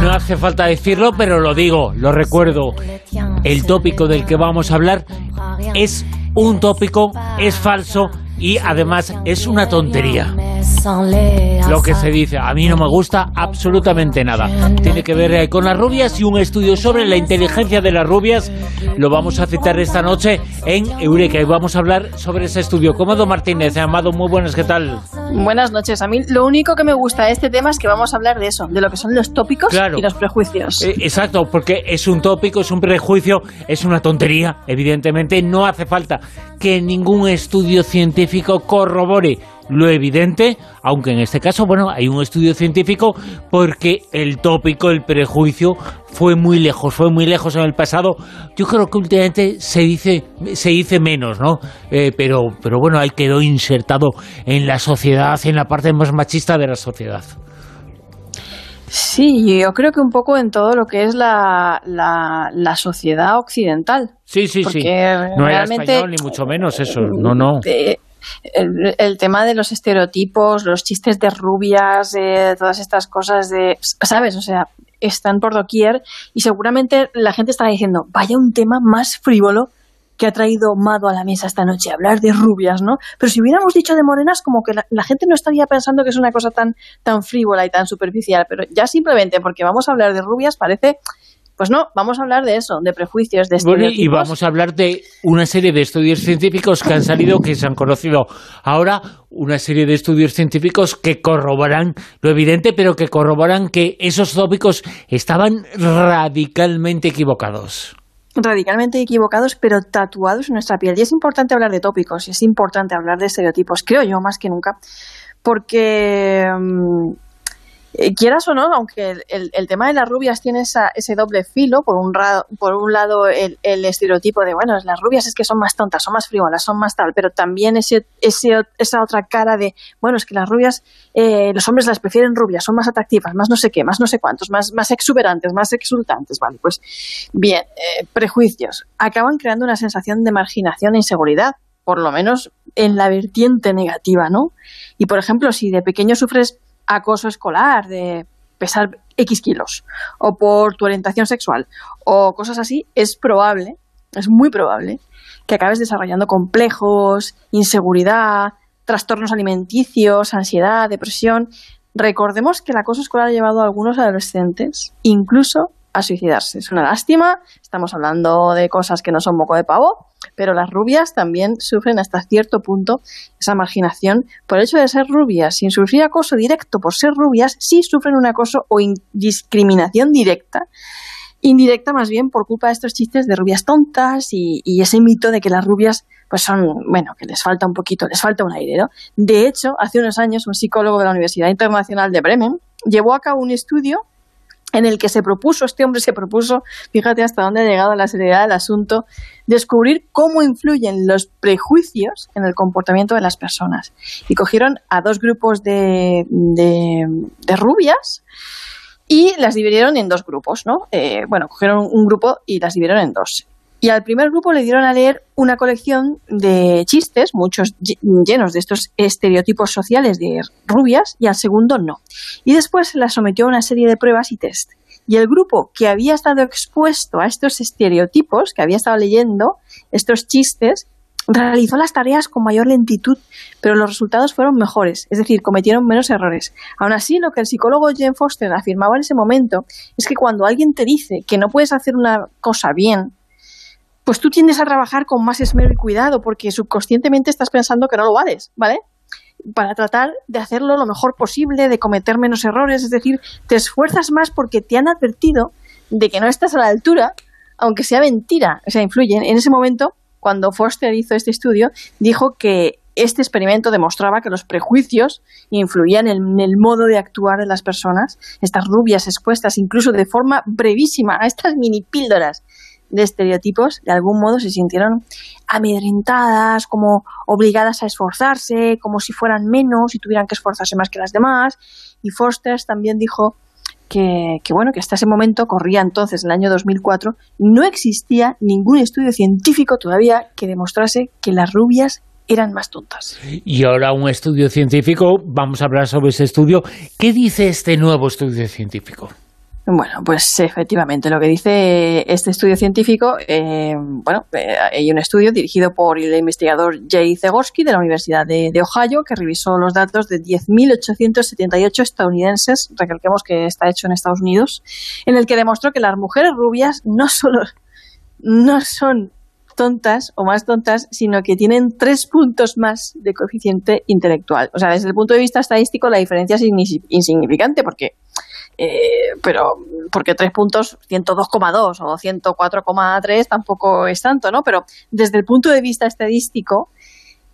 No hace falta decirlo, pero lo digo, lo recuerdo. El tópico del que vamos a hablar es un tópico, es falso y además es una tontería. Lo que se dice, a mí no me gusta absolutamente nada. Tiene que ver eh, con las rubias y un estudio sobre la inteligencia de las rubias. Lo vamos a citar esta noche en Eureka y vamos a hablar sobre ese estudio. Cómodo Martínez, Amado, muy buenas, ¿qué tal? Buenas noches. A mí lo único que me gusta de este tema es que vamos a hablar de eso, de lo que son los tópicos y los prejuicios. Eh, exacto, porque es un tópico, es un prejuicio, es una tontería. Evidentemente no hace falta que ningún estudio científico corrobore lo evidente, aunque en este caso, bueno, hay un estudio científico porque el tópico, el prejuicio, fue muy lejos, fue muy lejos en el pasado. Yo creo que últimamente se dice, se dice menos, ¿no? Eh, pero, pero bueno, ahí quedó insertado en la sociedad, en la parte más machista de la sociedad. Sí, yo creo que un poco en todo lo que es la, la, sociedad occidental. Sí, sí, sí. No era español, ni mucho menos eso. No, no. Eh, el, tema de los estereotipos, los chistes de rubias, todas estas cosas de, ¿sabes? O sea, están por doquier y seguramente la gente estará diciendo, vaya un tema más frívolo que ha traído Mado a la mesa esta noche, hablar de rubias, ¿no? Pero si hubiéramos dicho de morenas, como que la, gente no estaría pensando que es una cosa tan, tan frívola y tan superficial, pero ya simplemente porque vamos a hablar de rubias parece pues no, vamos a hablar de eso, de prejuicios, de estereotipos. y vamos a hablar de una serie de estudios científicos que han salido, que se han conocido ahora, una serie de estudios científicos que corroboran lo evidente, pero que corroboran que esos tópicos estaban radicalmente equivocados radicalmente equivocados, pero tatuados en nuestra piel. Y es importante hablar de tópicos, y es importante hablar de estereotipos, creo yo, más que nunca, porque mm, eh, quieras o no, aunque el, tema de las rubias tiene ese doble filo, por un, por un lado el, estereotipo de, bueno, las rubias es que son más tontas, son más frívolas, son más tal, pero también ese, esa otra cara de, bueno, es que las rubias, eh, los hombres las prefieren rubias, son más atractivas, más no sé qué, más no sé cuántos, más, más exuberantes, más exultantes, ¿vale? Pues bien, eh, prejuicios acaban creando una sensación de marginación e inseguridad, por lo menos en la vertiente negativa, ¿no? Y por ejemplo, si de pequeño sufres acoso escolar, de pesar X kilos, o por tu orientación sexual, o cosas así, es probable, es muy probable, que acabes desarrollando complejos, inseguridad, trastornos alimenticios, ansiedad, depresión. Recordemos que el acoso escolar ha llevado a algunos adolescentes incluso suicidarse. Es una lástima, estamos hablando de cosas que no son moco de pavo, pero las rubias también sufren hasta cierto punto esa marginación por el hecho de ser rubias. Sin sufrir acoso directo por ser rubias, sí sufren un acoso o discriminación directa indirecta más bien por culpa de estos chistes de rubias tontas y, ese mito de que las rubias pues son, bueno, que les falta un poquito, les falta un aire, ¿no? De hecho, hace unos años un psicólogo de la Universidad Internacional de Bremen llevó a cabo un estudio en el que se propuso, este hombre se propuso, fíjate hasta dónde ha llegado la seriedad del asunto, descubrir cómo influyen los prejuicios en el comportamiento de las personas. Y cogieron a dos grupos de, de, rubias y las dividieron en dos grupos, ¿no? Eh, bueno, cogieron un grupo y las dividieron en dos. Y al primer grupo le dieron a leer una colección de chistes, muchos llenos de estos estereotipos sociales de rubias, y al segundo no. Y después se la sometió a una serie de pruebas y test. Y el grupo que había estado expuesto a estos estereotipos, que había estado leyendo estos chistes, realizó las tareas con mayor lentitud, pero los resultados fueron mejores, es decir, cometieron menos errores. Aún así, lo que el psicólogo Jane Foster afirmaba en ese momento es que cuando alguien te dice que no puedes hacer una cosa bien, pues tú tiendes a trabajar con más esmero y cuidado porque subconscientemente estás pensando que no lo vales, ¿vale? Para tratar de hacerlo lo mejor posible, de cometer menos errores, es decir, te esfuerzas más porque te han advertido de que no estás a la altura, aunque sea mentira, o sea, influyen. En ese momento, cuando Foster hizo este estudio, dijo que este experimento demostraba que los prejuicios influían en el modo de actuar de las personas, estas rubias expuestas incluso de forma brevísima a estas mini píldoras de estereotipos, de algún modo se sintieron amedrentadas, como obligadas a esforzarse, como si fueran menos y tuvieran que esforzarse más que las demás. Y Foster también dijo que, que, bueno, que hasta ese momento, corría entonces en el año 2004, no existía ningún estudio científico todavía que demostrase que las rubias eran más tontas. Y ahora un estudio científico, vamos a hablar sobre ese estudio. ¿Qué dice este nuevo estudio científico? Bueno, pues efectivamente, lo que dice este estudio científico, eh, bueno, eh, hay un estudio dirigido por el investigador Jay Zegorsky de la Universidad de, Ohio que revisó los datos de 10.878 estadounidenses, recalquemos que está hecho en Estados Unidos, en el que demostró que las mujeres rubias no solo no son tontas o más tontas, sino que tienen tres puntos más de coeficiente intelectual. O sea, desde el punto de vista estadístico la diferencia es insignificante porque eh, pero porque tres puntos, 102,2 o 104,3 tampoco es tanto, ¿no? Pero desde el punto de vista estadístico,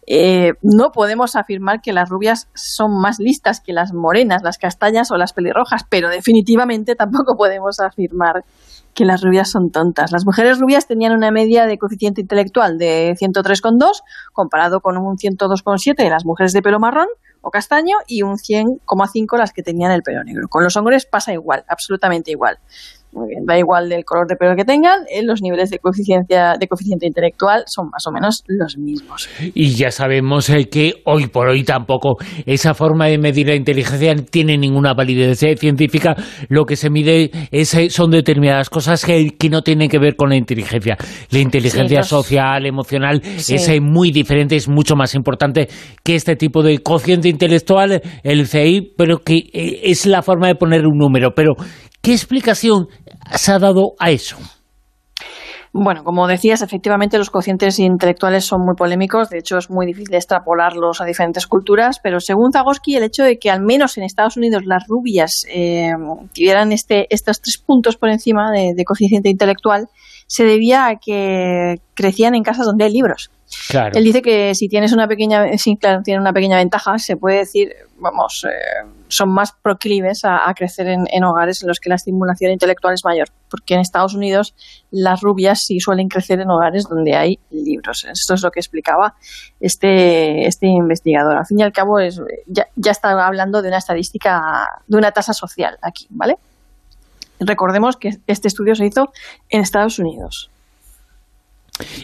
eh, no podemos afirmar que las rubias son más listas que las morenas, las castañas o las pelirrojas, pero definitivamente tampoco podemos afirmar que las rubias son tontas. Las mujeres rubias tenían una media de coeficiente intelectual de 103,2 comparado con un 102,7 de las mujeres de pelo marrón, o castaño y un 100,5 las que tenían el pelo negro. Con los hombres pasa igual, absolutamente igual. Muy bien, da igual del color de pelo que tengan, eh, los niveles de coeficiencia de coeficiente intelectual son más o menos los mismos. Y ya sabemos eh, que hoy por hoy tampoco esa forma de medir la inteligencia tiene ninguna validez eh, científica. Lo que se mide es, son determinadas cosas que, no tienen que ver con la inteligencia. La inteligencia social, emocional, es muy diferente, es mucho más importante que este tipo de cociente intelectual, el CI, pero que es la forma de poner un número. Pero ¿Qué explicación se ha dado a eso? Bueno, como decías, efectivamente los cocientes intelectuales son muy polémicos, de hecho es muy difícil extrapolarlos a diferentes culturas, pero según Zagosky, el hecho de que al menos en Estados Unidos las rubias eh, tuvieran este, estos tres puntos por encima de, de coeficiente intelectual se debía a que crecían en casas donde hay libros. Él dice que si tienes una pequeña, sí, claro, tiene una pequeña ventaja, se puede decir, vamos, eh, son más proclives a, crecer en, hogares en los que la estimulación intelectual es mayor, porque en Estados Unidos las rubias sí suelen crecer en hogares donde hay libros. Esto es lo que explicaba este, este investigador. Al fin y al cabo, es, ya, ya está hablando de una estadística, de una tasa social aquí, ¿vale? Recordemos que este estudio se hizo en Estados Unidos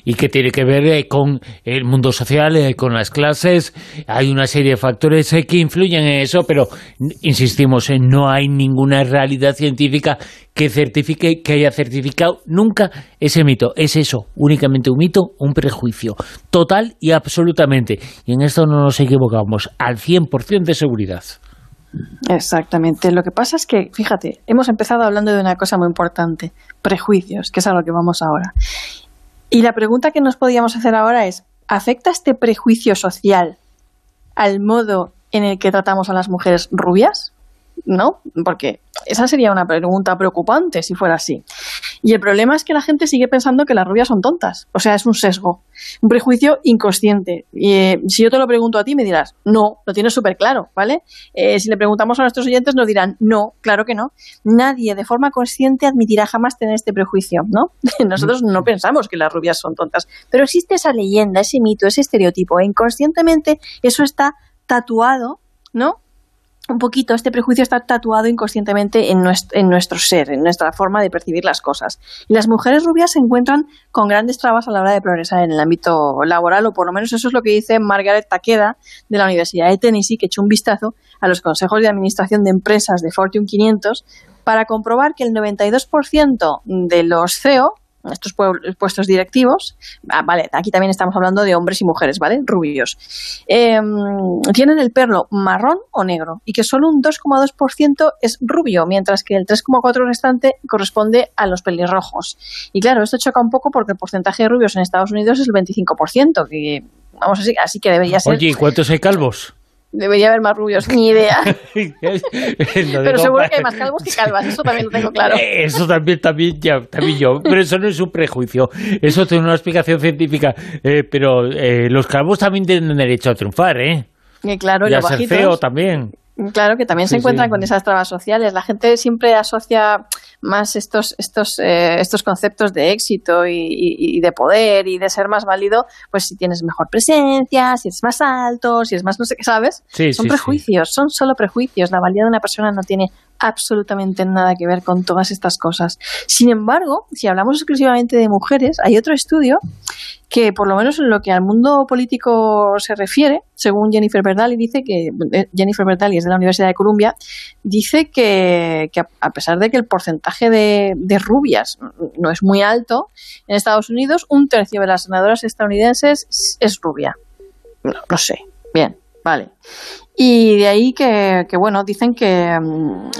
y que tiene que ver eh, con el mundo social, eh, con las clases. Hay una serie de factores eh, que influyen en eso, pero insistimos, no hay ninguna realidad científica que certifique, que haya certificado nunca ese mito. Es eso, únicamente un mito, un prejuicio, total y absolutamente. Y en esto no nos equivocamos, al 100% de seguridad. Exactamente. Lo que pasa es que, fíjate, hemos empezado hablando de una cosa muy importante, prejuicios, que es a lo que vamos ahora. Y la pregunta que nos podíamos hacer ahora es, ¿afecta este prejuicio social al modo en el que tratamos a las mujeres rubias? ¿No? Porque esa sería una pregunta preocupante si fuera así. Y el problema es que la gente sigue pensando que las rubias son tontas. O sea, es un sesgo, un prejuicio inconsciente. Y eh, si yo te lo pregunto a ti, me dirás, no, lo tienes súper claro, ¿vale? Eh, si le preguntamos a nuestros oyentes, nos dirán, no, claro que no. Nadie de forma consciente admitirá jamás tener este prejuicio, ¿no? Nosotros no pensamos que las rubias son tontas. Pero existe esa leyenda, ese mito, ese estereotipo. E inconscientemente eso está tatuado, ¿no? Un poquito este prejuicio está tatuado inconscientemente en nuestro, ser, en nuestra forma de percibir las cosas. Y las mujeres rubias se encuentran con grandes trabas a la hora de progresar en el ámbito laboral, o por lo menos eso es lo que dice Margaret Takeda de la Universidad de Tennessee, que echó un vistazo a los consejos de administración de empresas de Fortune 500 para comprobar que el 92% de los CEO estos puestos directivos, ah, vale, aquí también estamos hablando de hombres y mujeres, ¿vale? Rubios, em, tienen el pelo marrón o negro y que solo un 2,2% es rubio, mientras que el 3,4% restante corresponde a los pelirrojos. Y claro, esto choca un poco porque el porcentaje de rubios en Estados Unidos es el 25%, que vamos así, así que debería ser... Oye, ¿y cuántos hay calvos? Debería haber más rubios, ni idea. Pero seguro que hay más calvos que calvas, eso también lo tengo claro. Eso también, también, ya, también yo. Pero eso no es un prejuicio. Eso tiene una explicación científica. Eh, pero eh, los calvos también tienen derecho a triunfar, ¿eh? Y claro, y a ser feo también. Claro que también se encuentran con esas trabas sociales. La gente siempre asocia más estos, estos, eh, estos conceptos de éxito y, de poder y de ser más válido, pues si tienes mejor presencia, si es más alto, si es más no sé qué, ¿sabes? son prejuicios, son solo prejuicios. La valía de una persona no tiene absolutamente nada que ver con todas estas cosas. Sin embargo, si hablamos exclusivamente de mujeres, hay otro estudio que por lo menos en lo que al mundo político se refiere, según Jennifer Berdali, dice que eh, Jennifer Berdali es de la Universidad de Columbia, dice que, a pesar de que el porcentaje de, rubias no es muy alto en Estados Unidos, un tercio de las senadoras estadounidenses es rubia. no sé, bien, vale. Y de ahí que, bueno, dicen que, mm,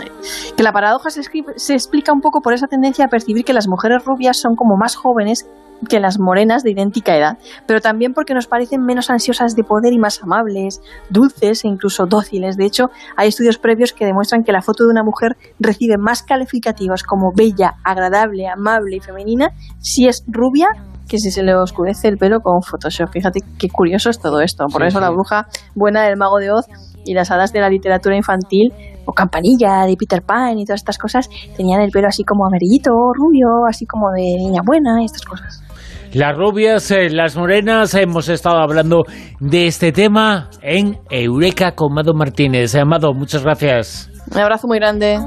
la paradoja se, explica un poco por esa tendencia a percibir que las mujeres rubias son como más jóvenes que las morenas de idéntica edad, pero también porque nos parecen menos ansiosas de poder y más amables, dulces e incluso dóciles. De hecho, hay estudios previos que demuestran que la foto de una mujer recibe más calificativos como bella, agradable, amable y femenina si es rubia que si se le oscurece el pelo con Photoshop. Fíjate qué curioso es todo esto. Por eso la bruja buena del mago de Oz y las hadas de la literatura infantil o Campanilla de Peter Pan y todas estas cosas tenían el pelo así como amarillito, rubio, así como de niña buena y estas cosas. Las rubias, eh, las morenas, hemos estado hablando de este tema en Eureka con Mado Martínez. Amado, muchas gracias. Un abrazo muy grande.